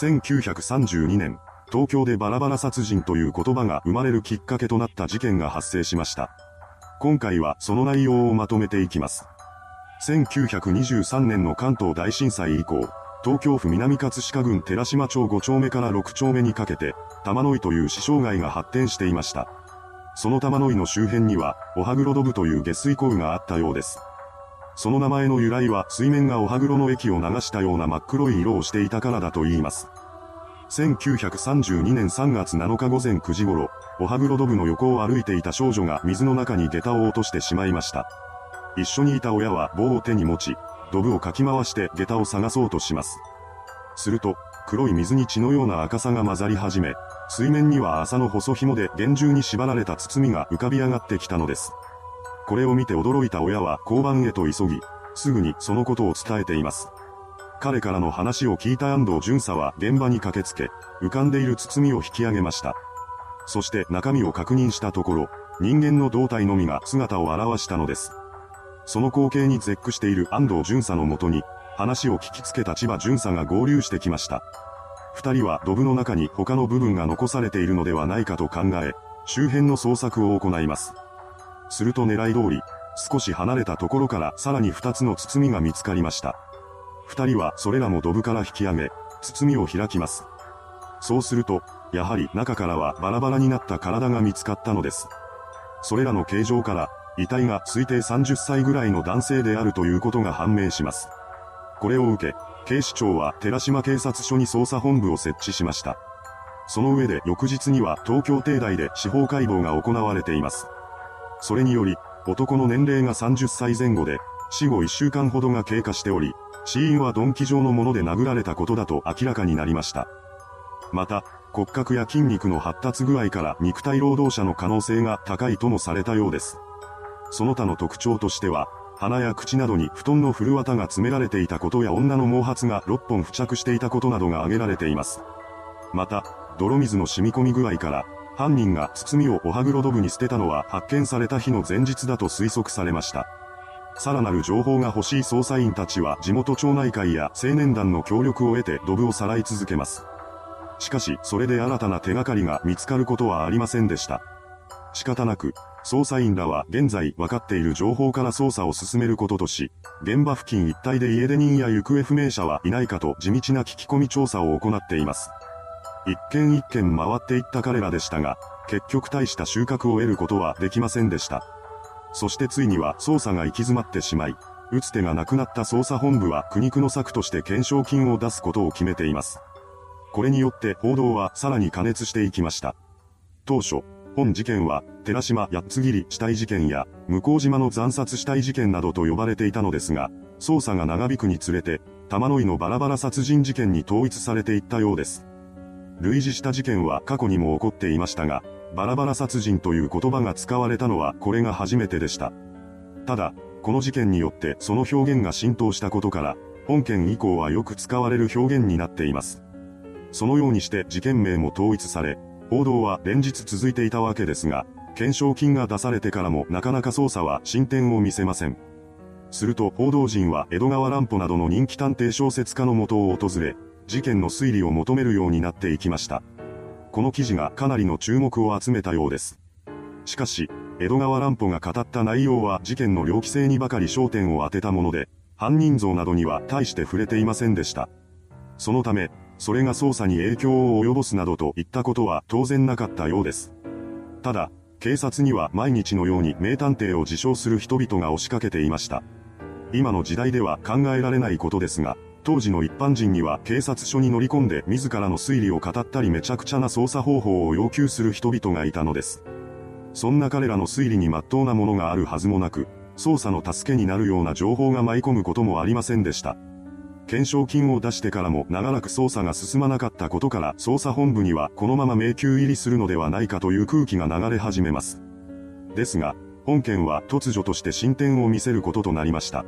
1932年、東京でバラバラ殺人という言葉が生まれるきっかけとなった事件が発生しました。今回はその内容をまとめていきます。1923年の関東大震災以降、東京府南葛飾郡寺島町5丁目から6丁目にかけて、玉の井という死傷害が発展していました。その玉の井の周辺には、おはぐろドブという下水溝があったようです。その名前の由来は水面がおはぐろの液を流したような真っ黒い色をしていたからだと言います。1932年3月7日午前9時頃、おはぐろドブの横を歩いていた少女が水の中に下駄を落としてしまいました。一緒にいた親は棒を手に持ち、ドブをかき回して下駄を探そうとします。すると、黒い水に血のような赤さが混ざり始め、水面には麻の細紐で厳重に縛られた包みが浮かび上がってきたのです。これを見て驚いた親は交番へと急ぎ、すぐにそのことを伝えています。彼からの話を聞いた安藤巡査は現場に駆けつけ、浮かんでいる包みを引き上げました。そして中身を確認したところ、人間の胴体のみが姿を現したのです。その光景に絶句している安藤巡査のもとに、話を聞きつけた千葉巡査が合流してきました。二人はドブの中に他の部分が残されているのではないかと考え、周辺の捜索を行います。すると狙い通り、少し離れたところからさらに二つの包みが見つかりました。二人はそれらもドブから引き上げ、包みを開きます。そうすると、やはり中からはバラバラになった体が見つかったのです。それらの形状から、遺体が推定30歳ぐらいの男性であるということが判明します。これを受け、警視庁は寺島警察署に捜査本部を設置しました。その上で翌日には東京帝大で司法解剖が行われています。それにより、男の年齢が30歳前後で、死後1週間ほどが経過しており、死因は鈍器状のもので殴られたことだと明らかになりました。また、骨格や筋肉の発達具合から肉体労働者の可能性が高いともされたようです。その他の特徴としては、鼻や口などに布団の古綿が詰められていたことや女の毛髪が6本付着していたことなどが挙げられています。また、泥水の染み込み具合から、犯人が包みをおはぐろドブに捨てたのは発見された日の前日だと推測されました。さらなる情報が欲しい捜査員たちは地元町内会や青年団の協力を得てドブをさらい続けます。しかし、それで新たな手がかりが見つかることはありませんでした。仕方なく、捜査員らは現在分かっている情報から捜査を進めることとし、現場付近一帯で家出人や行方不明者はいないかと地道な聞き込み調査を行っています。一軒一軒回っていった彼らでしたが、結局大した収穫を得ることはできませんでした。そしてついには捜査が行き詰まってしまい、打つ手がなくなった捜査本部は苦肉の策として懸賞金を出すことを決めています。これによって報道はさらに加熱していきました。当初、本事件は、寺島八つ切り死体事件や、向島の惨殺死体事件などと呼ばれていたのですが、捜査が長引くにつれて、玉の井のバラバラ殺人事件に統一されていったようです。類似した事件は過去にも起こっていましたが、バラバラ殺人という言葉が使われたのはこれが初めてでした。ただ、この事件によってその表現が浸透したことから、本件以降はよく使われる表現になっています。そのようにして事件名も統一され、報道は連日続いていたわけですが、懸賞金が出されてからもなかなか捜査は進展を見せません。すると報道陣は江戸川乱歩などの人気探偵小説家の元を訪れ、事件の推理を求めるようになっていきました。この記事がかなりの注目を集めたようです。しかし、江戸川乱歩が語った内容は事件の猟奇性にばかり焦点を当てたもので、犯人像などには大して触れていませんでした。そのため、それが捜査に影響を及ぼすなどといったことは当然なかったようです。ただ、警察には毎日のように名探偵を自称する人々が押しかけていました。今の時代では考えられないことですが、当時の一般人には警察署に乗り込んで自らの推理を語ったりめちゃくちゃな捜査方法を要求する人々がいたのです。そんな彼らの推理に真っ当なものがあるはずもなく、捜査の助けになるような情報が舞い込むこともありませんでした。懸賞金を出してからも長らく捜査が進まなかったことから捜査本部にはこのまま迷宮入りするのではないかという空気が流れ始めます。ですが、本件は突如として進展を見せることとなりました。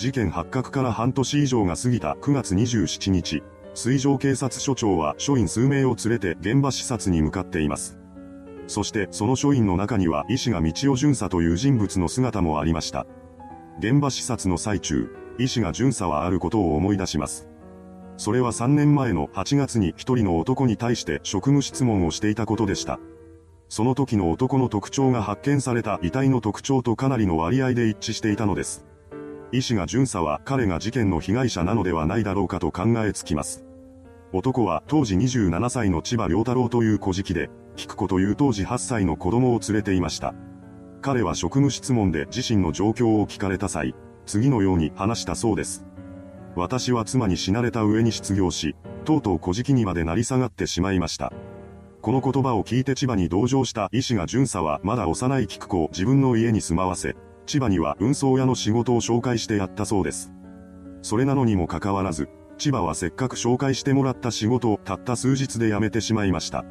事件発覚から半年以上が過ぎた9月27日、水上警察署長は署員数名を連れて現場視察に向かっています。そしてその署員の中には医師が道尾巡査という人物の姿もありました。現場視察の最中、医師が巡査はあることを思い出します。それは3年前の8月に一人の男に対して職務質問をしていたことでした。その時の男の特徴が発見された遺体の特徴とかなりの割合で一致していたのです。医師が巡査は彼が事件の被害者なのではないだろうかと考えつきます。男は当時27歳の千葉良太郎という小敷で、菊子という当時8歳の子供を連れていました。彼は職務質問で自身の状況を聞かれた際、次のように話したそうです。私は妻に死なれた上に失業し、とうとう小敷にまで成り下がってしまいました。この言葉を聞いて千葉に同情した医師が巡査はまだ幼い菊子を自分の家に住まわせ、千葉には運送屋の仕事を紹介してやったそうです。それなのにもかかわらず、千葉はせっかく紹介してもらった仕事をたった数日で辞めてしまいました。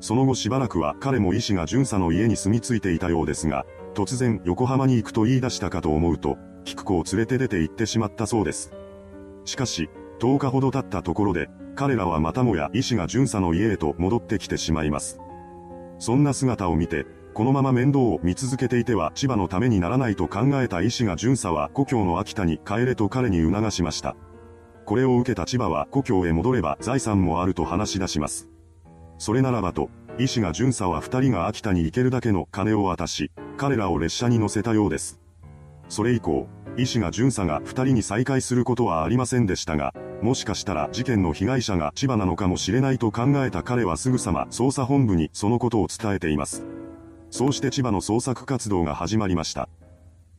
その後しばらくは彼も医師が巡査の家に住み着いていたようですが、突然横浜に行くと言い出したかと思うと、菊子を連れて出て行ってしまったそうです。しかし、10日ほど経ったところで、彼らはまたもや医師が巡査の家へと戻ってきてしまいます。そんな姿を見て、このまま面倒を見続けていては千葉のためにならないと考えた医師が巡査は故郷の秋田に帰れと彼に促しました。これを受けた千葉は故郷へ戻れば財産もあると話し出します。それならばと、医師が巡査は二人が秋田に行けるだけの金を渡し、彼らを列車に乗せたようです。それ以降、医師が巡査が二人に再会することはありませんでしたが、もしかしたら事件の被害者が千葉なのかもしれないと考えた彼はすぐさま捜査本部にそのことを伝えています。そうして千葉の捜索活動が始まりました。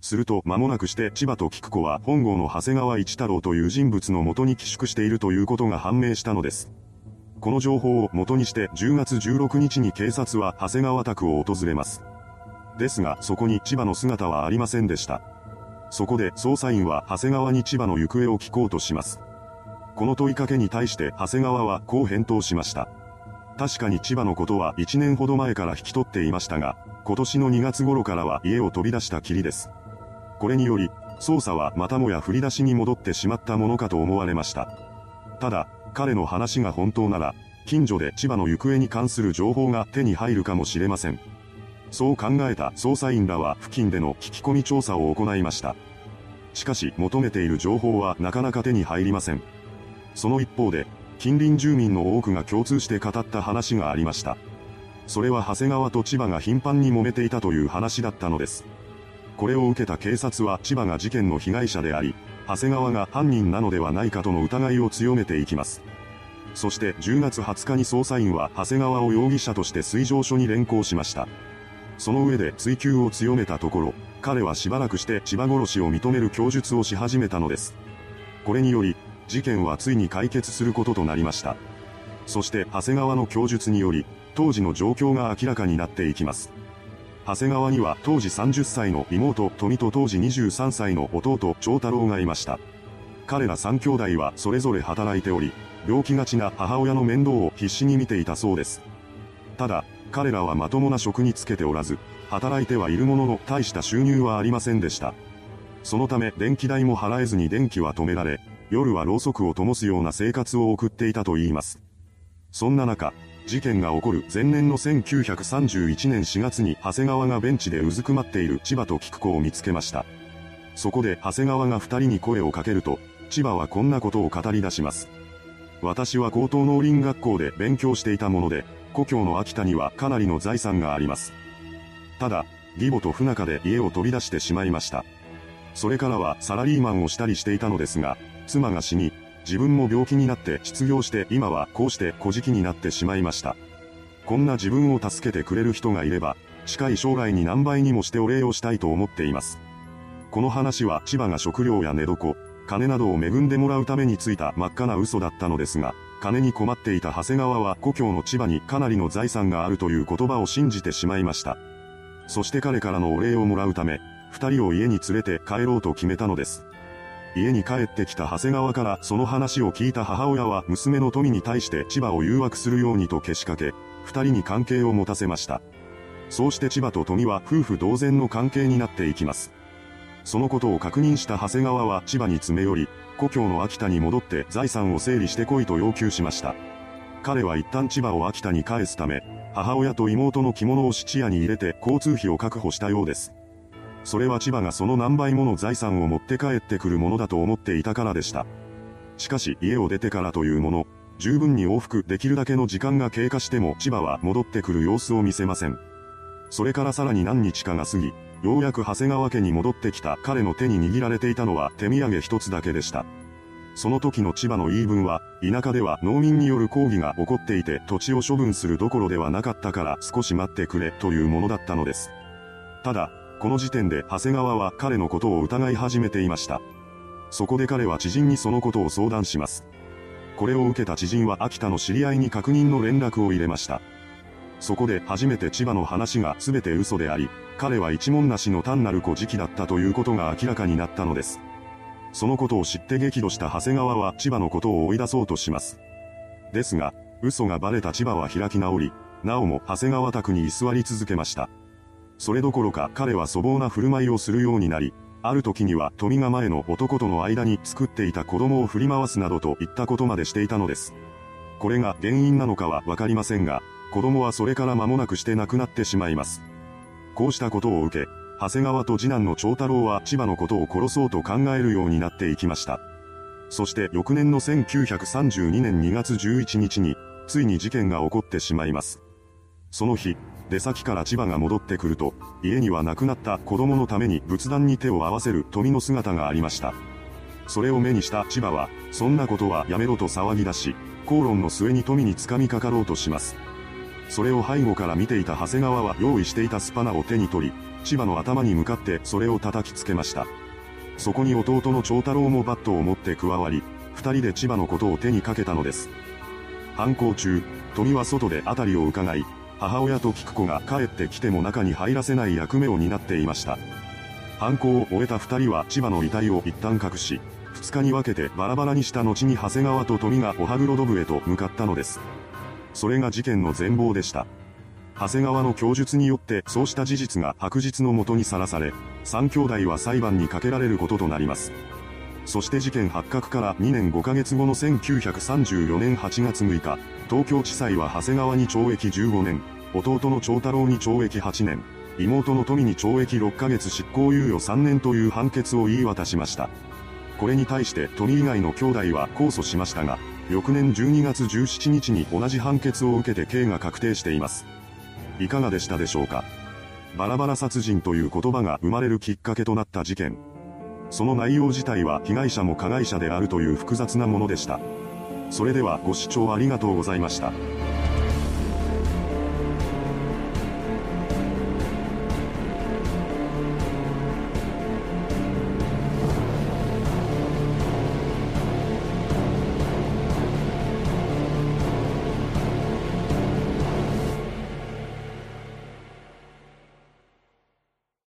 すると間もなくして千葉と菊子は本郷の長谷川一太郎という人物のもとに寄宿しているということが判明したのです。この情報を元にして10月16日に警察は長谷川宅を訪れます。ですがそこに千葉の姿はありませんでした。そこで捜査員は長谷川に千葉の行方を聞こうとします。この問いかけに対して長谷川はこう返答しました。確かに千葉のことは1年ほど前から引き取っていましたが、今年の2月頃からは家を飛び出したきりです。これにより、捜査はまたもや振り出しに戻ってしまったものかと思われました。ただ、彼の話が本当なら、近所で千葉の行方に関する情報が手に入るかもしれません。そう考えた捜査員らは付近での聞き込み調査を行いました。しかし求めている情報はなかなか手に入りません。その一方で、近隣住民の多くが共通して語った話がありました。それは長谷川と千葉が頻繁に揉めていたという話だったのです。これを受けた警察は千葉が事件の被害者であり、長谷川が犯人なのではないかとの疑いを強めていきます。そして10月20日に捜査員は長谷川を容疑者として水上署に連行しました。その上で追及を強めたところ、彼はしばらくして千葉殺しを認める供述をし始めたのです。これにより、事件はついに解決することとなりました。そして長谷川の供述により、当時の状況が明らかになっていきます。長谷川には当時30歳の妹富と当時23歳の弟長太郎がいました。彼ら3兄弟はそれぞれ働いており、病気がちな母親の面倒を必死に見ていたそうです。ただ、彼らはまともな職に就けておらず、働いてはいるものの大した収入はありませんでした。そのため電気代も払えずに電気は止められ、夜はろうそくを灯すような生活を送っていたといいます。そんな中、事件が起こる前年の1931年4月に長谷川がベンチでうずくまっている千葉と菊子を見つけました。そこで長谷川が二人に声をかけると、千葉はこんなことを語り出します。私は高等農林学校で勉強していたもので、故郷の秋田にはかなりの財産があります。ただ、義母と不仲で家を飛び出してしまいました。それからはサラリーマンをしたりしていたのですが、妻が死に、自分も病気になって失業して今はこうして小じになってしまいました。こんな自分を助けてくれる人がいれば、近い将来に何倍にもしてお礼をしたいと思っています。この話は千葉が食料や寝床、金などを恵んでもらうためについた真っ赤な嘘だったのですが、金に困っていた長谷川は故郷の千葉にかなりの財産があるという言葉を信じてしまいました。そして彼からのお礼をもらうため、二人を家に連れて帰ろうと決めたのです。家に帰ってきた長谷川からその話を聞いた母親は娘の富に対して千葉を誘惑するようにとけしかけ、二人に関係を持たせました。そうして千葉と富は夫婦同然の関係になっていきます。そのことを確認した長谷川は千葉に詰め寄り、故郷の秋田に戻って財産を整理してこいと要求しました。彼は一旦千葉を秋田に返すため、母親と妹の着物を質屋に入れて交通費を確保したようです。それは千葉がその何倍もの財産を持って帰ってくるものだと思っていたからでした。しかし家を出てからというもの、十分に往復できるだけの時間が経過しても千葉は戻ってくる様子を見せません。それからさらに何日かが過ぎ、ようやく長谷川家に戻ってきた彼の手に握られていたのは手土産一つだけでした。その時の千葉の言い分は、田舎では農民による抗議が起こっていて土地を処分するどころではなかったから少し待ってくれというものだったのです。ただ、この時点で長谷川は彼のことを疑い始めていました。そこで彼は知人にそのことを相談します。これを受けた知人は秋田の知り合いに確認の連絡を入れました。そこで初めて千葉の話が全て嘘であり、彼は一文なしの単なる小じだったということが明らかになったのです。そのことを知って激怒した長谷川は千葉のことを追い出そうとします。ですが、嘘がバレた千葉は開き直り、なおも長谷川宅に居座り続けました。それどころか彼は粗暴な振る舞いをするようになり、ある時には富が前の男との間に作っていた子供を振り回すなどといったことまでしていたのです。これが原因なのかはわかりませんが、子供はそれから間もなくして亡くなってしまいます。こうしたことを受け、長谷川と次男の長太郎は千葉のことを殺そうと考えるようになっていきました。そして翌年の1932年2月11日に、ついに事件が起こってしまいます。その日、出先から千葉が戻ってくると、家には亡くなった子供のために仏壇に手を合わせる富の姿がありました。それを目にした千葉は、そんなことはやめろと騒ぎ出し、口論の末に富に掴みかかろうとします。それを背後から見ていた長谷川は用意していたスパナを手に取り、千葉の頭に向かってそれを叩きつけました。そこに弟の長太郎もバットを持って加わり、二人で千葉のことを手にかけたのです。犯行中、富は外で辺りを伺い、母親と菊子が帰ってきても中に入らせない役目を担っていました。犯行を終えた二人は千葉の遺体を一旦隠し、二日に分けてバラバラにした後に長谷川と富がおはぐろドブへと向かったのです。それが事件の全貌でした。長谷川の供述によってそうした事実が白日のもとにさらされ、三兄弟は裁判にかけられることとなります。そして事件発覚から2年5ヶ月後の1934年8月6日、東京地裁は長谷川に懲役15年、弟の長太郎に懲役8年、妹の富に懲役6ヶ月執行猶予3年という判決を言い渡しました。これに対して富以外の兄弟は控訴しましたが、翌年12月17日に同じ判決を受けて刑が確定しています。いかがでしたでしょうかバラバラ殺人という言葉が生まれるきっかけとなった事件。その内容自体は被害者も加害者であるという複雑なものでした。それではご視聴ありがとうございました。